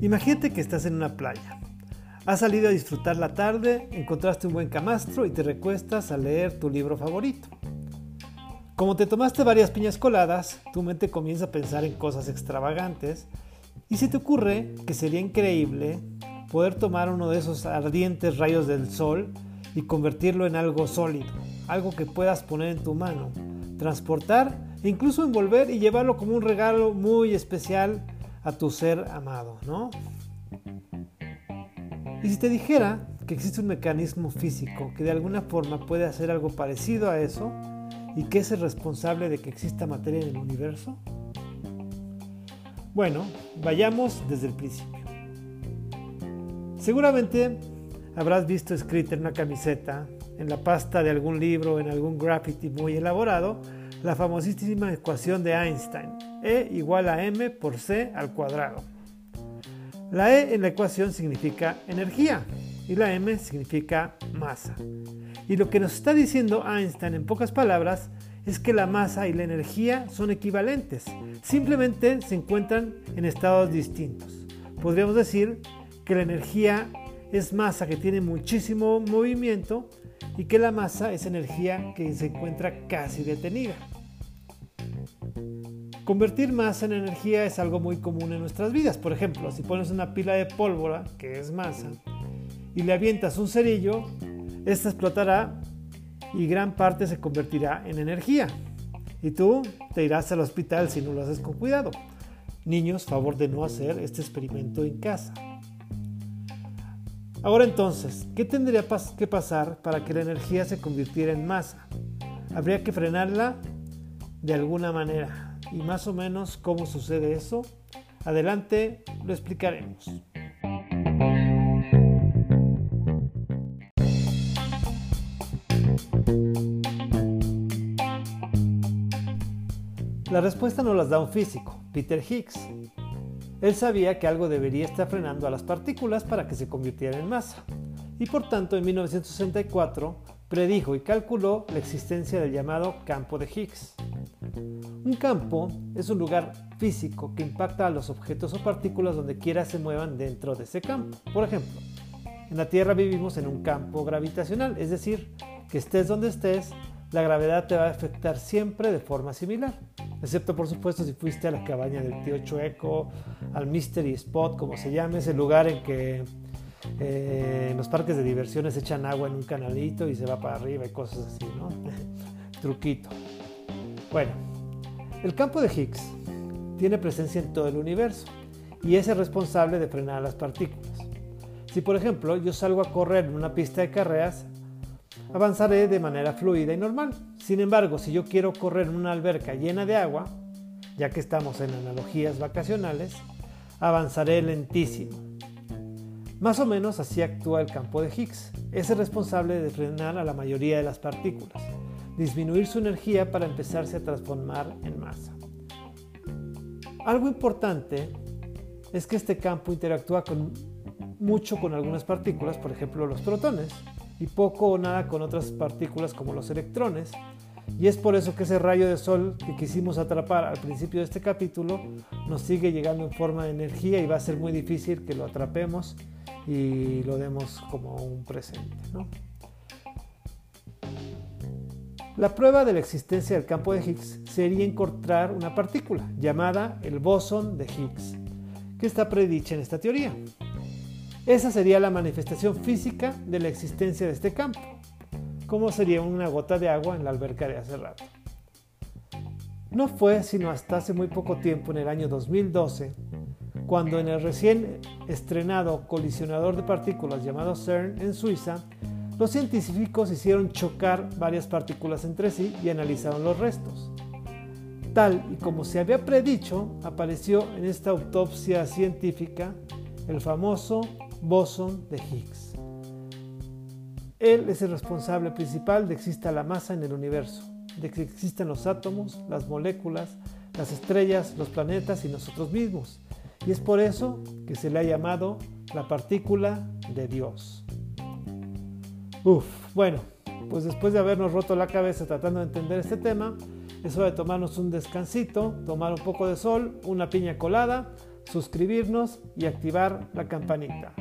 Imagínate que estás en una playa. Has salido a disfrutar la tarde, encontraste un buen camastro y te recuestas a leer tu libro favorito. Como te tomaste varias piñas coladas, tu mente comienza a pensar en cosas extravagantes y se te ocurre que sería increíble poder tomar uno de esos ardientes rayos del sol y convertirlo en algo sólido, algo que puedas poner en tu mano, transportar e incluso envolver y llevarlo como un regalo muy especial a tu ser amado, ¿no? Y si te dijera que existe un mecanismo físico que de alguna forma puede hacer algo parecido a eso y que es el responsable de que exista materia en el universo? Bueno, vayamos desde el principio. Seguramente habrás visto escrita en una camiseta, en la pasta de algún libro, en algún graffiti muy elaborado, la famosísima ecuación de Einstein, E igual a m por c al cuadrado. La E en la ecuación significa energía y la m significa masa. Y lo que nos está diciendo Einstein en pocas palabras es que la masa y la energía son equivalentes, simplemente se encuentran en estados distintos. Podríamos decir que la energía es masa que tiene muchísimo movimiento y que la masa es energía que se encuentra casi detenida. Convertir masa en energía es algo muy común en nuestras vidas. Por ejemplo, si pones una pila de pólvora, que es masa, y le avientas un cerillo, esta explotará y gran parte se convertirá en energía. Y tú te irás al hospital si no lo haces con cuidado. Niños, favor de no hacer este experimento en casa. Ahora entonces, ¿qué tendría que pasar para que la energía se convirtiera en masa? Habría que frenarla de alguna manera y más o menos cómo sucede eso, adelante lo explicaremos. La respuesta no las da un físico, Peter Higgs. Él sabía que algo debería estar frenando a las partículas para que se convirtieran en masa, y por tanto en 1964 predijo y calculó la existencia del llamado campo de Higgs. Un campo es un lugar físico que impacta a los objetos o partículas donde quiera se muevan dentro de ese campo. Por ejemplo, en la Tierra vivimos en un campo gravitacional, es decir, que estés donde estés, la gravedad te va a afectar siempre de forma similar. Excepto por supuesto si fuiste a la cabaña del tío Chueco, al Mystery Spot, como se llame, ese lugar en que eh, en los parques de diversiones echan agua en un canalito y se va para arriba y cosas así, ¿no? Truquito. Bueno, el campo de Higgs tiene presencia en todo el universo y es el responsable de frenar las partículas. Si por ejemplo yo salgo a correr en una pista de carreras, avanzaré de manera fluida y normal. Sin embargo, si yo quiero correr en una alberca llena de agua, ya que estamos en analogías vacacionales, avanzaré lentísimo. Más o menos así actúa el campo de Higgs. Es el responsable de frenar a la mayoría de las partículas disminuir su energía para empezarse a transformar en masa. Algo importante es que este campo interactúa con, mucho con algunas partículas, por ejemplo los protones, y poco o nada con otras partículas como los electrones, y es por eso que ese rayo de sol que quisimos atrapar al principio de este capítulo nos sigue llegando en forma de energía y va a ser muy difícil que lo atrapemos y lo demos como un presente. La prueba de la existencia del campo de Higgs sería encontrar una partícula llamada el bosón de Higgs, que está predicha en esta teoría. Esa sería la manifestación física de la existencia de este campo, como sería una gota de agua en la alberca de hace rato. No fue sino hasta hace muy poco tiempo, en el año 2012, cuando en el recién estrenado colisionador de partículas llamado CERN en Suiza, los científicos hicieron chocar varias partículas entre sí y analizaron los restos. Tal y como se había predicho, apareció en esta autopsia científica el famoso bosón de Higgs. Él es el responsable principal de que exista la masa en el universo, de que existan los átomos, las moléculas, las estrellas, los planetas y nosotros mismos. Y es por eso que se le ha llamado la partícula de Dios. Uf, bueno, pues después de habernos roto la cabeza tratando de entender este tema, es hora de tomarnos un descansito, tomar un poco de sol, una piña colada, suscribirnos y activar la campanita.